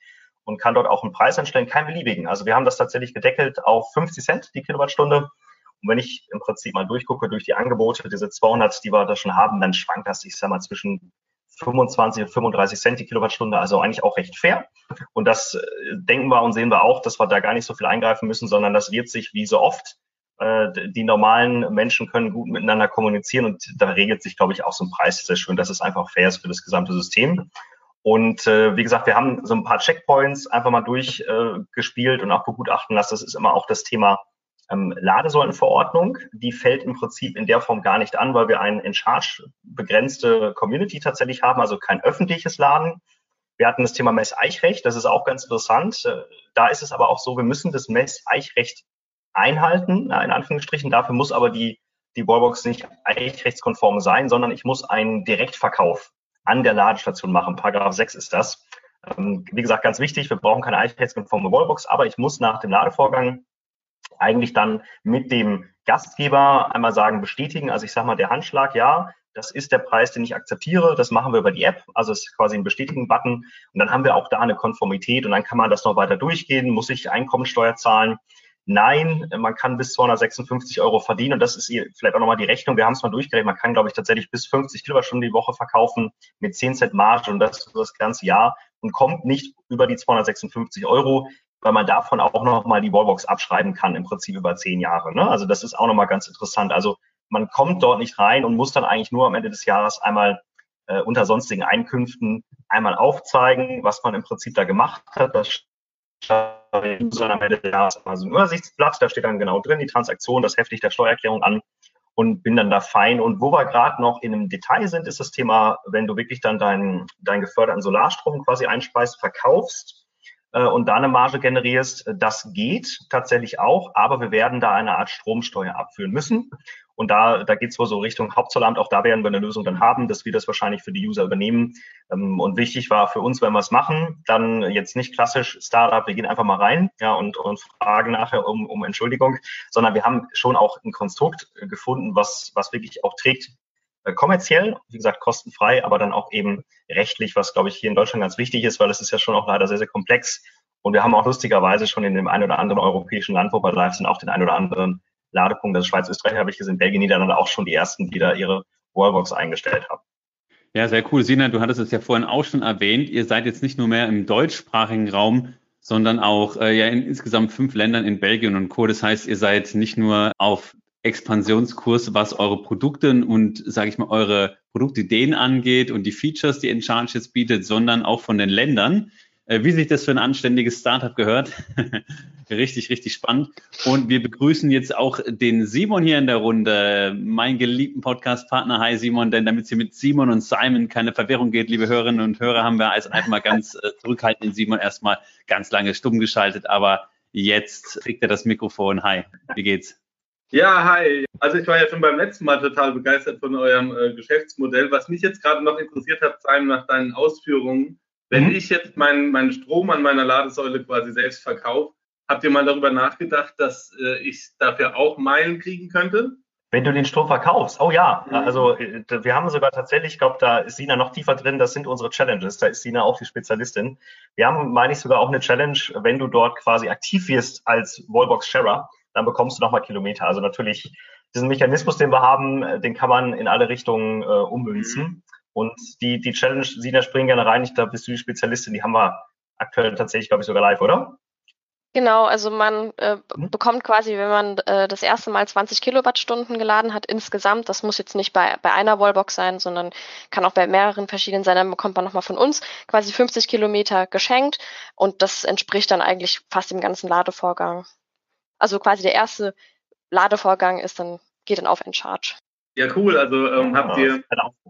und kann dort auch einen Preis einstellen, kein beliebigen. Also wir haben das tatsächlich gedeckelt auf 50 Cent die Kilowattstunde. Und wenn ich im Prinzip mal durchgucke durch die Angebote, diese 200, die wir da schon haben, dann schwankt das, ich sag mal, zwischen 25 und 35 Cent die Kilowattstunde, also eigentlich auch recht fair. Und das äh, denken wir und sehen wir auch, dass wir da gar nicht so viel eingreifen müssen, sondern das wird sich wie so oft äh, die normalen Menschen können gut miteinander kommunizieren und da regelt sich, glaube ich, auch so ein Preis sehr schön, dass es einfach fair ist für das gesamte System. Und äh, wie gesagt, wir haben so ein paar Checkpoints einfach mal durchgespielt äh, und auch begutachten lassen. Das ist immer auch das Thema ähm, Ladesäulenverordnung. Die fällt im Prinzip in der Form gar nicht an, weil wir eine in Charge begrenzte Community tatsächlich haben, also kein öffentliches Laden. Wir hatten das Thema Mess-Eichrecht, das ist auch ganz interessant. Äh, da ist es aber auch so, wir müssen das Mess-Eichrecht einhalten, in Anführungsstrichen. Dafür muss aber die, die Wallbox nicht eichrechtskonform sein, sondern ich muss einen Direktverkauf an der Ladestation machen. Paragraph 6 ist das. Ähm, wie gesagt, ganz wichtig, wir brauchen keine eichrechtskonforme Wallbox, aber ich muss nach dem Ladevorgang eigentlich dann mit dem Gastgeber einmal sagen, bestätigen. Also ich sage mal, der Handschlag, ja, das ist der Preis, den ich akzeptiere. Das machen wir über die App. Also es ist quasi ein Bestätigen-Button. Und dann haben wir auch da eine Konformität und dann kann man das noch weiter durchgehen. Muss ich Einkommensteuer zahlen? Nein, man kann bis 256 Euro verdienen und das ist vielleicht auch nochmal die Rechnung. Wir haben es mal durchgerechnet. Man kann, glaube ich, tatsächlich bis 50 Kilowattstunden die Woche verkaufen mit 10 Cent Marge und das das ganze Jahr und kommt nicht über die 256 Euro, weil man davon auch nochmal die Wallbox abschreiben kann, im Prinzip über 10 Jahre. Ne? Also das ist auch nochmal ganz interessant. Also man kommt dort nicht rein und muss dann eigentlich nur am Ende des Jahres einmal äh, unter sonstigen Einkünften einmal aufzeigen, was man im Prinzip da gemacht hat. Das sondern am Ende des Jahres also ein Übersichtsblatt, da steht dann genau drin, die Transaktion, das heftigt der Steuererklärung an und bin dann da fein. Und wo wir gerade noch in einem Detail sind, ist das Thema, wenn du wirklich dann deinen, deinen geförderten Solarstrom quasi einspeist, verkaufst äh, und da eine Marge generierst, das geht tatsächlich auch, aber wir werden da eine Art Stromsteuer abführen müssen. Und da, da geht es wohl so Richtung Hauptzollamt. Auch da werden wir eine Lösung dann haben, dass wir das wahrscheinlich für die User übernehmen. Ähm, und wichtig war für uns, wenn wir es machen, dann jetzt nicht klassisch Startup, wir gehen einfach mal rein ja, und, und fragen nachher um, um Entschuldigung, sondern wir haben schon auch ein Konstrukt gefunden, was, was wirklich auch trägt, äh, kommerziell, wie gesagt, kostenfrei, aber dann auch eben rechtlich, was, glaube ich, hier in Deutschland ganz wichtig ist, weil es ist ja schon auch leider sehr, sehr komplex. Und wir haben auch lustigerweise schon in dem einen oder anderen europäischen Land, wo wir live sind, auch den einen oder anderen Ladepunkte. Also Schweiz, Österreich habe ich gesehen, Belgien, Niederlande auch schon die ersten, die da ihre Wallbox eingestellt haben. Ja, sehr cool. Sina, du hattest es ja vorhin auch schon erwähnt. Ihr seid jetzt nicht nur mehr im deutschsprachigen Raum, sondern auch äh, ja in insgesamt fünf Ländern in Belgien und Co. Das heißt, ihr seid nicht nur auf Expansionskurs, was eure Produkte und, sage ich mal, eure Produktideen angeht und die Features, die Encharge jetzt bietet, sondern auch von den Ländern. Äh, wie sich das für ein anständiges Startup gehört. [laughs] richtig, richtig spannend. Und wir begrüßen jetzt auch den Simon hier in der Runde, meinen geliebten Podcast-Partner. Hi Simon, denn damit es hier mit Simon und Simon keine Verwirrung geht, liebe Hörerinnen und Hörer, haben wir als einfach mal ganz äh, zurückhaltend Simon erstmal ganz lange stumm geschaltet, aber jetzt kriegt er das Mikrofon. Hi, wie geht's? Ja, hi. Also ich war ja schon beim letzten Mal total begeistert von eurem äh, Geschäftsmodell. Was mich jetzt gerade noch interessiert hat, Simon, nach deinen Ausführungen, wenn mhm. ich jetzt meinen mein Strom an meiner Ladesäule quasi selbst verkaufe, habt ihr mal darüber nachgedacht, dass äh, ich dafür auch Meilen kriegen könnte? Wenn du den Strom verkaufst, oh ja, mhm. also äh, wir haben sogar tatsächlich, ich glaube, da ist Sina noch tiefer drin, das sind unsere Challenges, da ist Sina auch die Spezialistin. Wir haben, meine ich, sogar auch eine Challenge, wenn du dort quasi aktiv wirst als Wallbox-Sharer, dann bekommst du nochmal Kilometer. Also natürlich, diesen Mechanismus, den wir haben, äh, den kann man in alle Richtungen äh, ummünzen. Mhm. Und die, die Challenge, Sina, springen gerne rein. Ich glaube, bist du die Spezialistin. Die haben wir aktuell tatsächlich, glaube ich, sogar live, oder? Genau, also man äh, mhm. bekommt quasi, wenn man äh, das erste Mal 20 Kilowattstunden geladen hat insgesamt, das muss jetzt nicht bei, bei einer Wallbox sein, sondern kann auch bei mehreren verschiedenen sein, dann bekommt man nochmal von uns quasi 50 Kilometer geschenkt und das entspricht dann eigentlich fast dem ganzen Ladevorgang. Also quasi der erste Ladevorgang ist dann, geht dann auf Encharge. Ja, cool. Also ähm, habt ihr,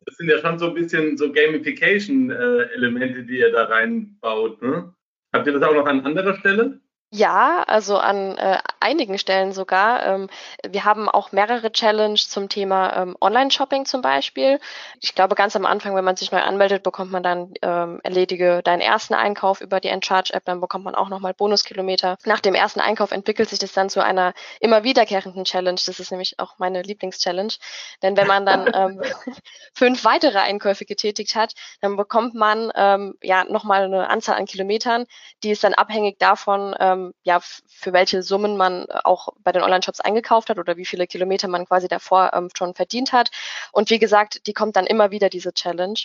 das sind ja schon so ein bisschen so Gamification-Elemente, äh, die ihr da reinbaut. Ne? Habt ihr das auch noch an anderer Stelle? Ja, also an äh, einigen Stellen sogar. Ähm, wir haben auch mehrere Challenges zum Thema ähm, Online-Shopping zum Beispiel. Ich glaube, ganz am Anfang, wenn man sich neu anmeldet, bekommt man dann ähm, erledige deinen ersten Einkauf über die Encharge-App, dann bekommt man auch nochmal Bonuskilometer. Nach dem ersten Einkauf entwickelt sich das dann zu einer immer wiederkehrenden Challenge. Das ist nämlich auch meine Lieblings-Challenge. Denn wenn man dann ähm, [laughs] fünf weitere Einkäufe getätigt hat, dann bekommt man ähm, ja nochmal eine Anzahl an Kilometern, die ist dann abhängig davon, ähm, ähm, ja, für welche Summen man auch bei den Online-Shops eingekauft hat oder wie viele Kilometer man quasi davor ähm, schon verdient hat. Und wie gesagt, die kommt dann immer wieder, diese Challenge.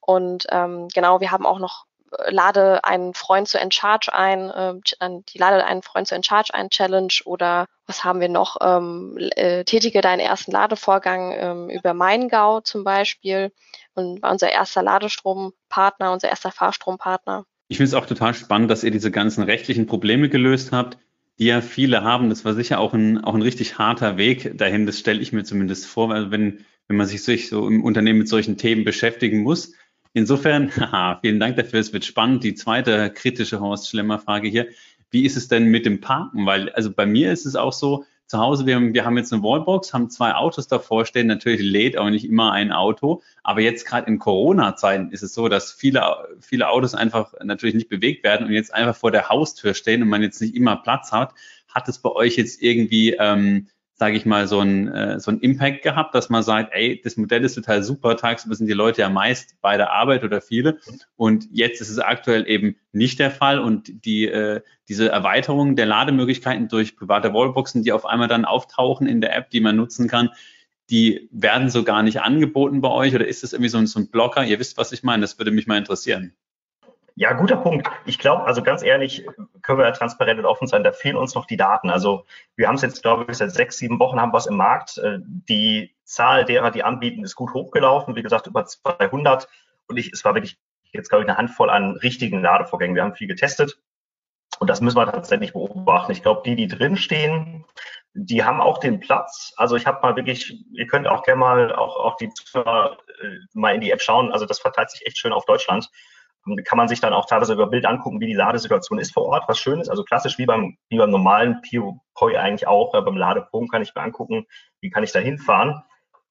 Und ähm, genau, wir haben auch noch äh, lade einen Freund zu Encharge ein, äh, die lade einen Freund zu Encharge ein Challenge oder was haben wir noch? Ähm, äh, tätige deinen ersten Ladevorgang ähm, über MeinGau zum Beispiel und war unser erster Ladestrompartner, unser erster Fahrstrompartner. Ich finde es auch total spannend, dass ihr diese ganzen rechtlichen Probleme gelöst habt, die ja viele haben. Das war sicher auch ein, auch ein richtig harter Weg dahin. Das stelle ich mir zumindest vor, weil wenn, wenn man sich so im Unternehmen mit solchen Themen beschäftigen muss, Insofern, [laughs] haha, vielen Dank dafür. Es wird spannend. Die zweite kritische Horst Schlemmer-Frage hier. Wie ist es denn mit dem Parken? Weil, also bei mir ist es auch so, zu Hause, wir haben, wir haben jetzt eine Wallbox, haben zwei Autos davor stehen. Natürlich lädt auch nicht immer ein Auto. Aber jetzt gerade in Corona-Zeiten ist es so, dass viele, viele Autos einfach natürlich nicht bewegt werden und jetzt einfach vor der Haustür stehen und man jetzt nicht immer Platz hat. Hat es bei euch jetzt irgendwie ähm, sage ich mal, so ein, äh, so ein Impact gehabt, dass man sagt, ey, das Modell ist total super, tagsüber sind die Leute ja meist bei der Arbeit oder viele und jetzt ist es aktuell eben nicht der Fall und die, äh, diese Erweiterung der Lademöglichkeiten durch private Wallboxen, die auf einmal dann auftauchen in der App, die man nutzen kann, die werden so gar nicht angeboten bei euch oder ist das irgendwie so ein, so ein Blocker? Ihr wisst, was ich meine, das würde mich mal interessieren. Ja, guter Punkt. Ich glaube, also ganz ehrlich, können wir ja transparent und offen sein, da fehlen uns noch die Daten. Also wir haben es jetzt, glaube ich, seit sechs, sieben Wochen haben wir es im Markt. Äh, die Zahl derer, die anbieten, ist gut hochgelaufen. Wie gesagt, über 200. Und ich, es war wirklich jetzt, glaube ich, eine Handvoll an richtigen Ladevorgängen. Wir haben viel getestet. Und das müssen wir tatsächlich beobachten. Ich glaube, die, die drinstehen, die haben auch den Platz. Also ich habe mal wirklich, ihr könnt auch gerne mal auch, auch die Zuhörer äh, mal in die App schauen. Also das verteilt sich echt schön auf Deutschland kann man sich dann auch teilweise über Bild angucken, wie die Ladesituation ist vor Ort, was schön ist. Also klassisch wie beim, wie beim normalen POI eigentlich auch, äh, beim Ladepunkt kann ich mir angucken, wie kann ich da hinfahren.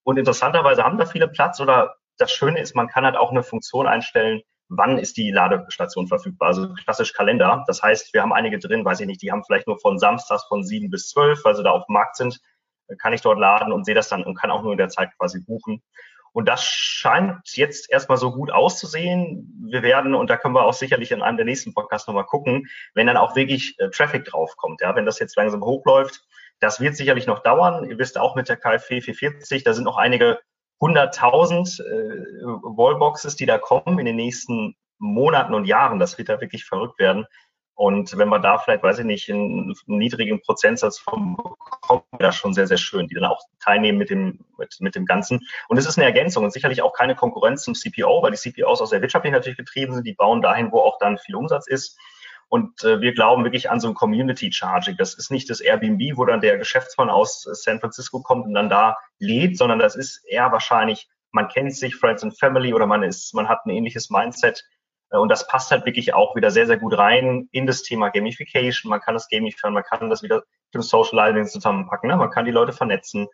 Und interessanterweise haben da viele Platz oder das Schöne ist, man kann halt auch eine Funktion einstellen, wann ist die Ladestation verfügbar. Also klassisch Kalender. Das heißt, wir haben einige drin, weiß ich nicht, die haben vielleicht nur von Samstags von sieben bis zwölf, weil sie da auf dem Markt sind, kann ich dort laden und sehe das dann und kann auch nur in der Zeit quasi buchen. Und das scheint jetzt erstmal so gut auszusehen. Wir werden, und da können wir auch sicherlich in einem der nächsten Podcasts nochmal gucken, wenn dann auch wirklich äh, Traffic draufkommt. Ja, wenn das jetzt langsam hochläuft, das wird sicherlich noch dauern. Ihr wisst auch mit der KfW 440, da sind noch einige hunderttausend äh, Wallboxes, die da kommen in den nächsten Monaten und Jahren. Das wird da wirklich verrückt werden. Und wenn man da vielleicht, weiß ich nicht, einen, niedrigen Prozentsatz von bekommt, wäre das schon sehr, sehr schön, die dann auch teilnehmen mit dem, mit, mit dem Ganzen. Und es ist eine Ergänzung und sicherlich auch keine Konkurrenz zum CPO, weil die CPOs aus der Wirtschaft natürlich getrieben sind. Die bauen dahin, wo auch dann viel Umsatz ist. Und äh, wir glauben wirklich an so ein Community Charging. Das ist nicht das Airbnb, wo dann der Geschäftsmann aus San Francisco kommt und dann da lebt, sondern das ist eher wahrscheinlich, man kennt sich, Friends and Family oder man ist, man hat ein ähnliches Mindset und das passt halt wirklich auch wieder sehr, sehr gut rein in das Thema Gamification. Man kann das gamifizieren, man kann das wieder mit dem Socializing zusammenpacken, ne? man kann die Leute vernetzen.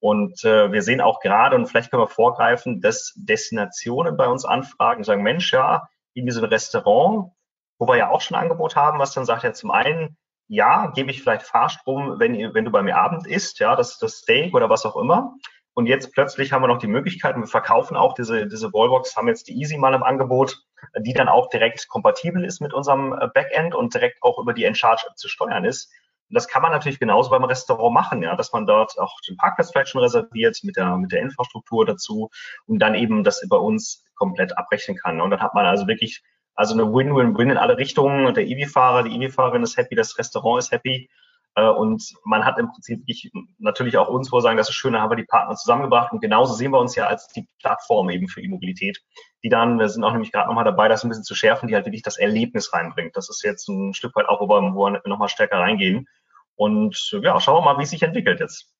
Und äh, wir sehen auch gerade, und vielleicht können wir vorgreifen, dass Destinationen bei uns anfragen, sagen, Mensch, ja, in diesem Restaurant, wo wir ja auch schon ein Angebot haben, was dann sagt ja zum einen, ja, gebe ich vielleicht Fahrstrom, wenn, wenn du bei mir Abend isst, ja, das, das Steak oder was auch immer. Und jetzt plötzlich haben wir noch die Möglichkeit, wir verkaufen auch diese, diese Wallbox, haben jetzt die Easy mal im Angebot, die dann auch direkt kompatibel ist mit unserem äh, Backend und direkt auch über die Encharge App zu steuern ist. Und das kann man natürlich genauso beim Restaurant machen, ja, dass man dort auch den Parkplatz vielleicht schon reserviert mit der, mit der Infrastruktur dazu und dann eben das über uns komplett abrechnen kann. Und dann hat man also wirklich also eine Win-Win-Win in alle Richtungen. Der EV-Fahrer, die EV-Fahrerin ist happy, das Restaurant ist happy und man hat im Prinzip ich, natürlich auch uns vorsagen, das ist schön, da haben wir die Partner zusammengebracht und genauso sehen wir uns ja als die Plattform eben für E-Mobilität, die dann, wir sind auch nämlich gerade nochmal dabei, das ein bisschen zu schärfen, die halt wirklich das Erlebnis reinbringt. Das ist jetzt ein Stück weit auch, wo wir nochmal stärker reingehen. Und ja, schauen wir mal, wie es sich entwickelt jetzt.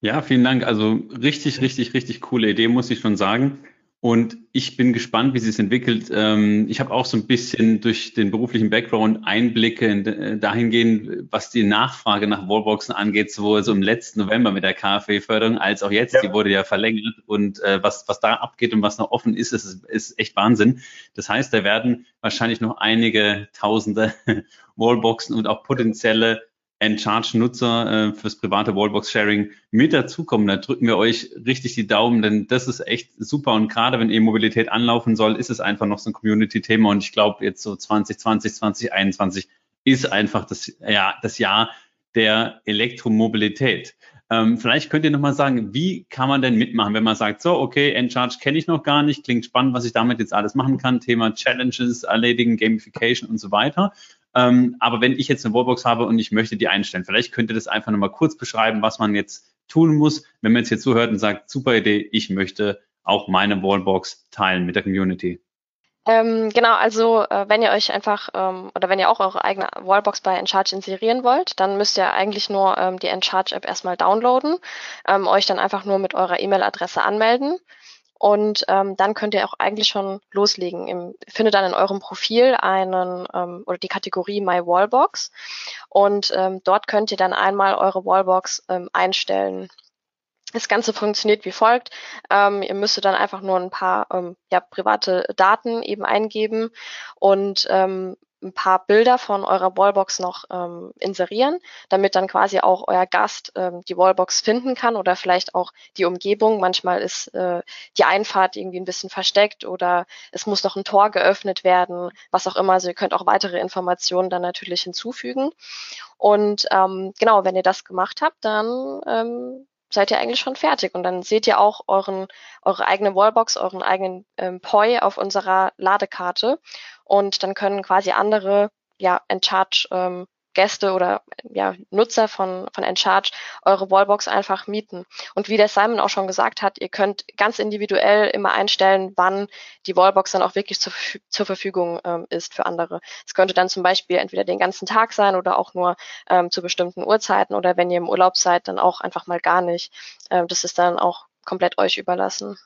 Ja, vielen Dank. Also richtig, richtig, richtig coole Idee, muss ich schon sagen. Und ich bin gespannt, wie sie es entwickelt. Ähm, ich habe auch so ein bisschen durch den beruflichen Background Einblicke äh, dahingehend, was die Nachfrage nach Wallboxen angeht, sowohl so im letzten November mit der KfW-Förderung als auch jetzt. Ja. Die wurde ja verlängert. Und äh, was, was da abgeht und was noch offen ist, ist, ist echt Wahnsinn. Das heißt, da werden wahrscheinlich noch einige tausende [laughs] Wallboxen und auch potenzielle Encharge-Nutzer äh, fürs private Wallbox-Sharing mit dazukommen. Da drücken wir euch richtig die Daumen, denn das ist echt super. Und gerade wenn E-Mobilität anlaufen soll, ist es einfach noch so ein Community-Thema. Und ich glaube, jetzt so 2020, 2021 ist einfach das, ja, das Jahr der Elektromobilität. Ähm, vielleicht könnt ihr nochmal sagen, wie kann man denn mitmachen, wenn man sagt, so, okay, Encharge kenne ich noch gar nicht, klingt spannend, was ich damit jetzt alles machen kann, Thema Challenges erledigen, Gamification und so weiter. Ähm, aber wenn ich jetzt eine Wallbox habe und ich möchte die einstellen, vielleicht könnt ihr das einfach nochmal kurz beschreiben, was man jetzt tun muss, wenn man jetzt hier zuhört und sagt, super Idee, ich möchte auch meine Wallbox teilen mit der Community. Ähm, genau, also äh, wenn ihr euch einfach ähm, oder wenn ihr auch eure eigene Wallbox bei Encharge inserieren wollt, dann müsst ihr eigentlich nur ähm, die Encharge-App erstmal downloaden, ähm, euch dann einfach nur mit eurer E-Mail-Adresse anmelden und ähm, dann könnt ihr auch eigentlich schon loslegen. Im, findet dann in eurem Profil einen ähm, oder die Kategorie My Wallbox und ähm, dort könnt ihr dann einmal eure Wallbox ähm, einstellen. Das Ganze funktioniert wie folgt. Ähm, ihr müsstet dann einfach nur ein paar ähm, ja, private Daten eben eingeben und ähm, ein paar Bilder von eurer Wallbox noch ähm, inserieren, damit dann quasi auch euer Gast ähm, die Wallbox finden kann oder vielleicht auch die Umgebung. Manchmal ist äh, die Einfahrt irgendwie ein bisschen versteckt oder es muss noch ein Tor geöffnet werden, was auch immer. Also ihr könnt auch weitere Informationen dann natürlich hinzufügen. Und ähm, genau, wenn ihr das gemacht habt, dann ähm, seid ihr eigentlich schon fertig. Und dann seht ihr auch euren, eure eigene Wallbox, euren eigenen ähm, POI auf unserer Ladekarte. Und dann können quasi andere ja, Encharge ähm, Gäste oder ja, Nutzer von, von Encharge eure Wallbox einfach mieten. Und wie der Simon auch schon gesagt hat, ihr könnt ganz individuell immer einstellen, wann die Wallbox dann auch wirklich zur, zur Verfügung ähm, ist für andere. Es könnte dann zum Beispiel entweder den ganzen Tag sein oder auch nur ähm, zu bestimmten Uhrzeiten oder wenn ihr im Urlaub seid, dann auch einfach mal gar nicht. Ähm, das ist dann auch komplett euch überlassen.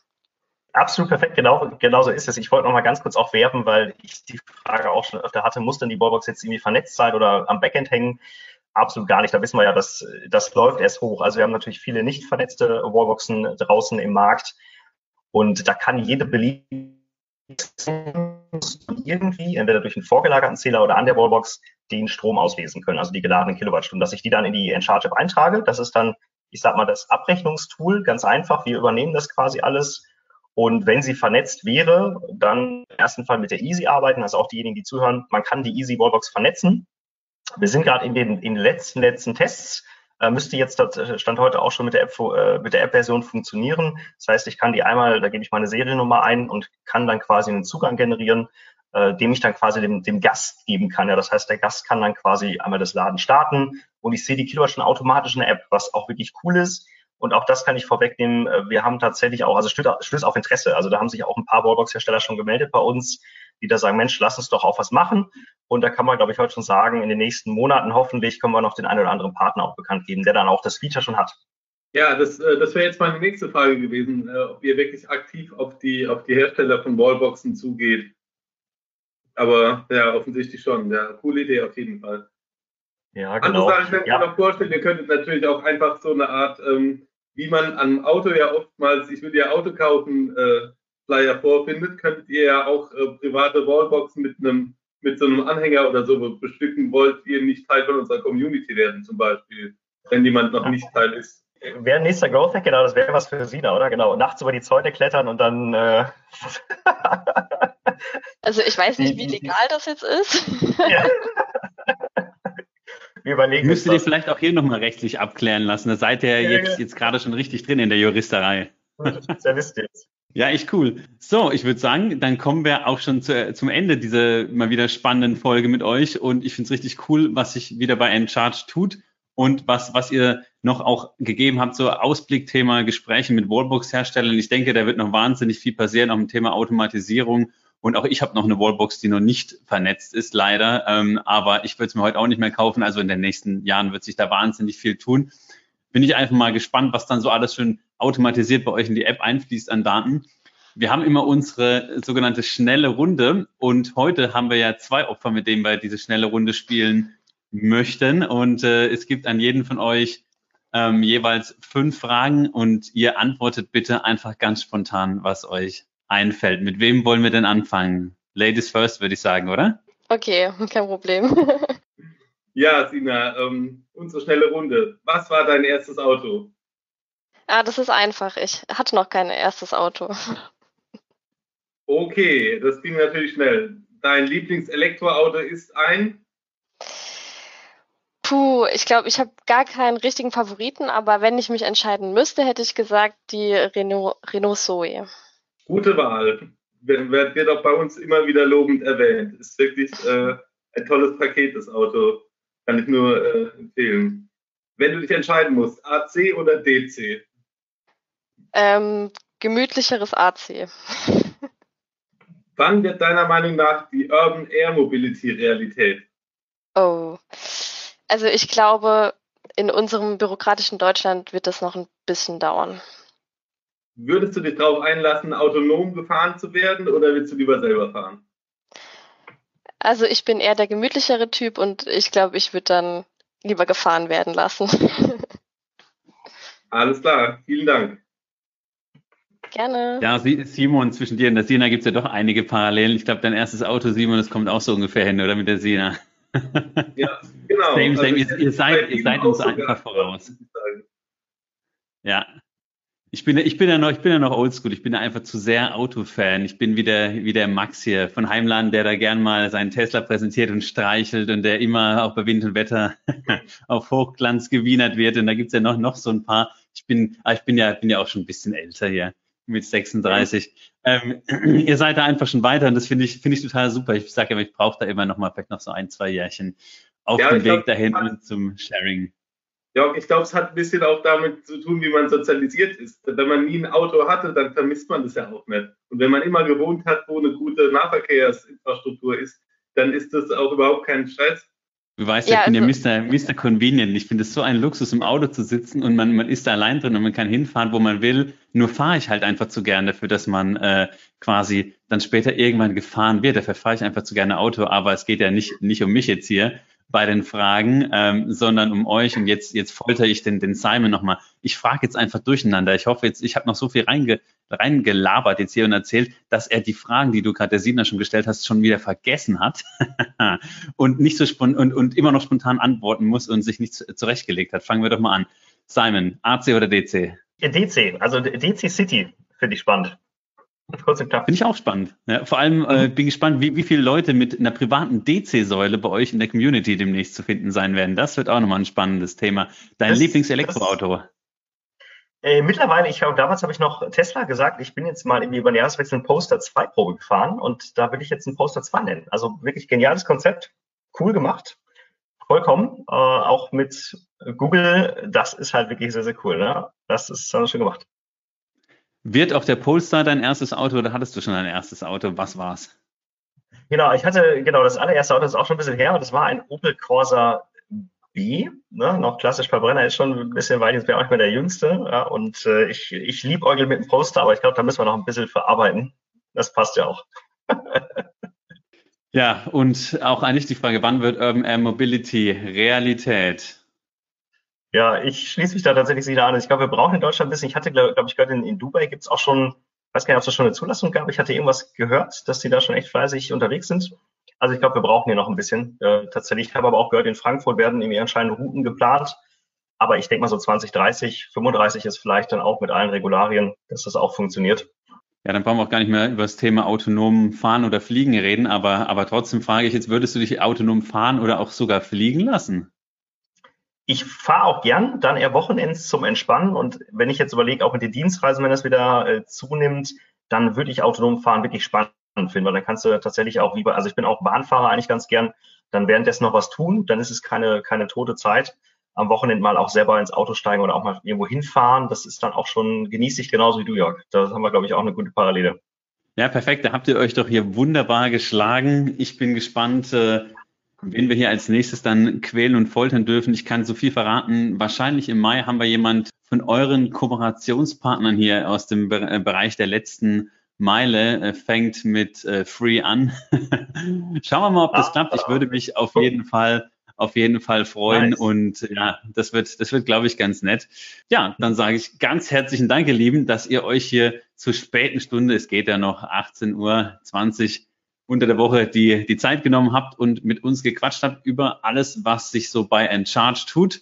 Absolut perfekt, genau, genau so ist es. Ich wollte noch mal ganz kurz auch werben, weil ich die Frage auch schon öfter hatte, muss denn die Wallbox jetzt irgendwie vernetzt sein oder am Backend hängen? Absolut gar nicht. Da wissen wir ja, dass das läuft erst hoch. Also wir haben natürlich viele nicht vernetzte Wallboxen draußen im Markt und da kann jede beliebige irgendwie, entweder durch einen vorgelagerten Zähler oder an der Wallbox, den Strom auslesen können, also die geladenen Kilowattstunden, dass ich die dann in die Encharge-App eintrage. Das ist dann, ich sag mal, das Abrechnungstool, ganz einfach. Wir übernehmen das quasi alles und wenn sie vernetzt wäre, dann im ersten Fall mit der Easy arbeiten, also auch diejenigen, die zuhören, man kann die Easy Wallbox vernetzen. Wir sind gerade in den, in den letzten, letzten Tests. Äh, müsste jetzt, das stand heute auch schon mit der App, äh, mit der App-Version funktionieren. Das heißt, ich kann die einmal, da gebe ich meine Seriennummer ein und kann dann quasi einen Zugang generieren, äh, dem ich dann quasi dem, dem Gast geben kann. Ja, das heißt, der Gast kann dann quasi einmal das Laden starten und ich sehe die Kilowatt schon automatisch in der App, was auch wirklich cool ist und auch das kann ich vorwegnehmen. Äh, wir haben tatsächlich auch, also stößt auf Interesse. Also da haben sich auch ein paar Wallbox-Hersteller schon gemeldet bei uns, die da sagen, Mensch, lass uns doch auch was machen. Und da kann man, glaube ich, heute schon sagen, in den nächsten Monaten hoffentlich können wir noch den einen oder anderen Partner auch bekannt geben, der dann auch das Feature schon hat. Ja, das, äh, das wäre jetzt meine nächste Frage gewesen, äh, ob ihr wirklich aktiv auf die, auf die Hersteller von Wallboxen zugeht. Aber ja, offensichtlich schon. Ja, coole Idee auf jeden Fall. Ja, genau. Andere Sache, ich kann mir noch vorstellen, ihr könntet natürlich auch einfach so eine Art ähm, wie man am Auto ja oftmals, ich würde ja Auto kaufen, äh, Flyer vorfindet, könntet ihr ja auch äh, private Wallboxen mit einem mit so einem Anhänger oder so bestücken wollt, ihr nicht Teil von unserer Community werden, zum Beispiel, wenn jemand noch nicht Teil ist. Wäre nächster Growth Hack, genau, das wäre was für Sina, oder? Genau, nachts über die Zäune klettern und dann. Äh also ich weiß nicht, [laughs] wie legal das jetzt ist. Ja. Wir überlegen Müsstet ihr vielleicht auch hier nochmal rechtlich abklären lassen. Da seid ihr ja, jetzt, ja. jetzt gerade schon richtig drin in der Juristerei. Spezialist jetzt. Ja, echt cool. So, ich würde sagen, dann kommen wir auch schon zu, zum Ende dieser mal wieder spannenden Folge mit euch. Und ich finde es richtig cool, was sich wieder bei Encharge tut und was, was ihr noch auch gegeben habt, so Ausblickthema Gespräche mit Wallbox-Herstellern. Ich denke, da wird noch wahnsinnig viel passieren, auch im Thema Automatisierung und auch ich habe noch eine Wallbox, die noch nicht vernetzt ist, leider. Ähm, aber ich würde es mir heute auch nicht mehr kaufen. Also in den nächsten Jahren wird sich da wahnsinnig viel tun. Bin ich einfach mal gespannt, was dann so alles schön automatisiert bei euch in die App einfließt an Daten. Wir haben immer unsere sogenannte schnelle Runde und heute haben wir ja zwei Opfer, mit denen wir diese schnelle Runde spielen möchten. Und äh, es gibt an jeden von euch ähm, jeweils fünf Fragen und ihr antwortet bitte einfach ganz spontan, was euch einfällt. Mit wem wollen wir denn anfangen? Ladies first, würde ich sagen, oder? Okay, [laughs] kein Problem. [laughs] ja, Sina, ähm, unsere schnelle Runde. Was war dein erstes Auto? Ah, das ist einfach. Ich hatte noch kein erstes Auto. [laughs] Okay, das ging natürlich schnell. Dein Lieblingselektroauto ist ein? Puh, ich glaube, ich habe gar keinen richtigen Favoriten, aber wenn ich mich entscheiden müsste, hätte ich gesagt die Renault, Renault Zoe. Gute Wahl. Wird, auch bei uns immer wieder lobend erwähnt. Ist wirklich äh, ein tolles Paket, das Auto. Kann ich nur äh, empfehlen. Wenn du dich entscheiden musst, AC oder DC? Ähm, gemütlicheres AC. [laughs] Wann wird deiner Meinung nach die Urban Air Mobility Realität? Oh, also ich glaube, in unserem bürokratischen Deutschland wird das noch ein bisschen dauern. Würdest du dich darauf einlassen, autonom gefahren zu werden oder willst du lieber selber fahren? Also ich bin eher der gemütlichere Typ und ich glaube, ich würde dann lieber gefahren werden lassen. [laughs] Alles klar, vielen Dank. Gerne. Ja, Simon, zwischen dir und der Sina gibt es ja doch einige Parallelen. Ich glaube, dein erstes Auto, Simon, das kommt auch so ungefähr hin, oder mit der Sina? Ja, genau. Same, same. Also ihr, ihr, seid, ihr seid uns einfach voraus. Ja. Ich bin, ich bin ja noch, ich bin ja noch oldschool. Ich bin ja einfach zu sehr Autofan. Ich bin wie der, wie der Max hier von Heimland, der da gern mal seinen Tesla präsentiert und streichelt und der immer auch bei Wind und Wetter [laughs] auf Hochglanz gewienert wird. Und da gibt's ja noch, noch so ein paar. Ich bin, ah, ich bin ja, bin ja auch schon ein bisschen älter hier mit 36. Ähm, [clears throat] ihr seid da einfach schon weiter und das finde ich, finde ich total super. Ich sage ja, ich brauche da immer noch mal vielleicht noch so ein, zwei Jährchen auf ja, dem Weg glaub, dahin zum Sharing. Ja, ich glaube, es hat ein bisschen auch damit zu tun, wie man sozialisiert ist. Wenn man nie ein Auto hatte, dann vermisst man das ja auch nicht. Und wenn man immer gewohnt hat, wo eine gute Nahverkehrsinfrastruktur ist, dann ist das auch überhaupt kein Stress. Du weißt ja, ich bin also, ja Mr. Mr. Convenient. Ich finde es so ein Luxus, im Auto zu sitzen und man, man ist da allein drin und man kann hinfahren, wo man will. Nur fahre ich halt einfach zu gerne dafür, dass man äh, quasi dann später irgendwann gefahren wird. Dafür fahre ich einfach zu gerne Auto. Aber es geht ja nicht, nicht um mich jetzt hier bei den Fragen, ähm, sondern um euch. Und jetzt, jetzt folter ich den, den Simon nochmal. Ich frage jetzt einfach durcheinander. Ich hoffe jetzt, ich habe noch so viel reinge, reingelabert jetzt hier und erzählt, dass er die Fragen, die du gerade der Sina schon gestellt hast, schon wieder vergessen hat [laughs] und nicht so und, und immer noch spontan antworten muss und sich nicht zurechtgelegt hat. Fangen wir doch mal an. Simon, AC oder DC? DC, also DC City finde ich spannend. Kurz und knapp. Finde ich auch spannend. Ja, vor allem äh, bin gespannt, wie, wie viele Leute mit einer privaten DC-Säule bei euch in der Community demnächst zu finden sein werden. Das wird auch nochmal ein spannendes Thema. Dein Lieblingselektroauto? Äh, mittlerweile, ich glaube, damals habe ich noch Tesla gesagt, ich bin jetzt mal irgendwie über den Jahreswechsel ein Poster 2 Probe gefahren und da will ich jetzt ein Poster 2 nennen. Also wirklich geniales Konzept, cool gemacht, vollkommen. Äh, auch mit Google, das ist halt wirklich sehr, sehr cool. Ne? Das ist schon gemacht. Wird auch der Polestar dein erstes Auto oder hattest du schon ein erstes Auto? Was war's? Genau, ich hatte, genau, das allererste Auto ist auch schon ein bisschen her und das war ein Opel Corsa B, ne, noch klassisch Verbrenner, ist schon ein bisschen weit, jetzt bin ich auch nicht mehr der Jüngste. Ja, und äh, ich, ich liebe Eugel mit dem Poster, aber ich glaube, da müssen wir noch ein bisschen verarbeiten. Das passt ja auch. ja, und auch eigentlich die Frage, wann wird Urban Air Mobility Realität? Ja, ich schließe mich da tatsächlich wieder an. Ich glaube, wir brauchen in Deutschland ein bisschen. Ich hatte, glaube glaub ich, gehört, in, in Dubai gibt es auch schon, weiß gar nicht, ob es da schon eine Zulassung gab. Ich hatte irgendwas gehört, dass die da schon echt fleißig unterwegs sind. Also ich glaube, wir brauchen hier noch ein bisschen. Äh, tatsächlich, ich habe aber auch gehört, in Frankfurt werden irgendwie anscheinend Routen geplant. Aber ich denke mal so 2030, 35 ist vielleicht dann auch mit allen Regularien, dass das auch funktioniert. Ja, dann brauchen wir auch gar nicht mehr über das Thema autonom fahren oder fliegen reden, aber, aber trotzdem frage ich jetzt, würdest du dich autonom fahren oder auch sogar fliegen lassen? Ich fahre auch gern, dann eher Wochenends zum Entspannen. Und wenn ich jetzt überlege, auch mit den Dienstreisen, wenn das wieder äh, zunimmt, dann würde ich autonom fahren wirklich spannend finden, weil dann kannst du tatsächlich auch lieber, also ich bin auch Bahnfahrer eigentlich ganz gern, dann währenddessen noch was tun, dann ist es keine, keine tote Zeit. Am Wochenende mal auch selber ins Auto steigen oder auch mal irgendwo hinfahren, das ist dann auch schon, genieße genauso wie du, Jörg. Da haben wir, glaube ich, auch eine gute Parallele. Ja, perfekt. Da habt ihr euch doch hier wunderbar geschlagen. Ich bin gespannt, äh, wen wir hier als nächstes dann quälen und foltern dürfen. Ich kann so viel verraten. Wahrscheinlich im Mai haben wir jemand von euren Kooperationspartnern hier aus dem äh, Bereich der letzten Meile, äh, fängt mit äh, Free an. [laughs] Schauen wir mal, ob das klappt. Ich würde mich auf jeden Fall auf jeden Fall freuen nice. und ja, das wird, das wird, glaube ich, ganz nett. Ja, dann sage ich ganz herzlichen Dank, ihr Lieben, dass ihr euch hier zur späten Stunde, es geht ja noch 18 Uhr 20 unter der Woche die, die Zeit genommen habt und mit uns gequatscht habt über alles, was sich so bei Encharge tut.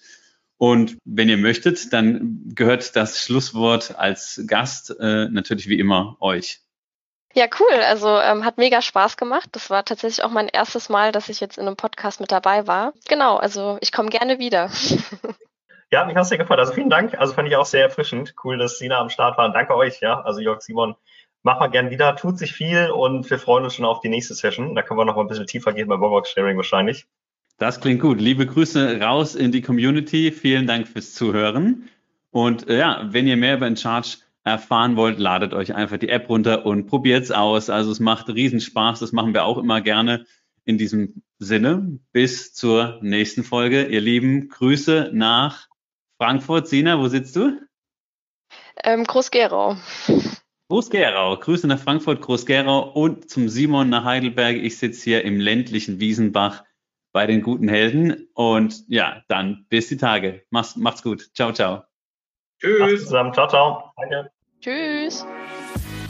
Und wenn ihr möchtet, dann gehört das Schlusswort als Gast äh, natürlich wie immer euch. Ja, cool. Also ähm, hat mega Spaß gemacht. Das war tatsächlich auch mein erstes Mal, dass ich jetzt in einem Podcast mit dabei war. Genau, also ich komme gerne wieder. [laughs] Ja, mich hat es sehr gefreut. Also vielen Dank. Also fand ich auch sehr erfrischend. Cool, dass Sina am Start war. Danke euch, ja. Also Jörg, Simon, machen wir gern wieder. Tut sich viel und wir freuen uns schon auf die nächste Session. Da können wir noch mal ein bisschen tiefer gehen bei Bobox Sharing wahrscheinlich. Das klingt gut. Liebe Grüße raus in die Community. Vielen Dank fürs Zuhören. Und äh, ja, wenn ihr mehr über Encharge erfahren wollt, ladet euch einfach die App runter und probiert's aus. Also es macht Riesenspaß. Das machen wir auch immer gerne. In diesem Sinne, bis zur nächsten Folge. Ihr Lieben, Grüße nach Frankfurt. Sina, wo sitzt du? Ähm, Groß-Gerau. Groß-Gerau. Grüße nach Frankfurt, Groß-Gerau und zum Simon nach Heidelberg. Ich sitze hier im ländlichen Wiesenbach bei den guten Helden. Und ja, dann bis die Tage. Macht's, macht's gut. Ciao, ciao. Tschüss. Macht's zusammen. Ciao, ciao. Danke. Tschüss.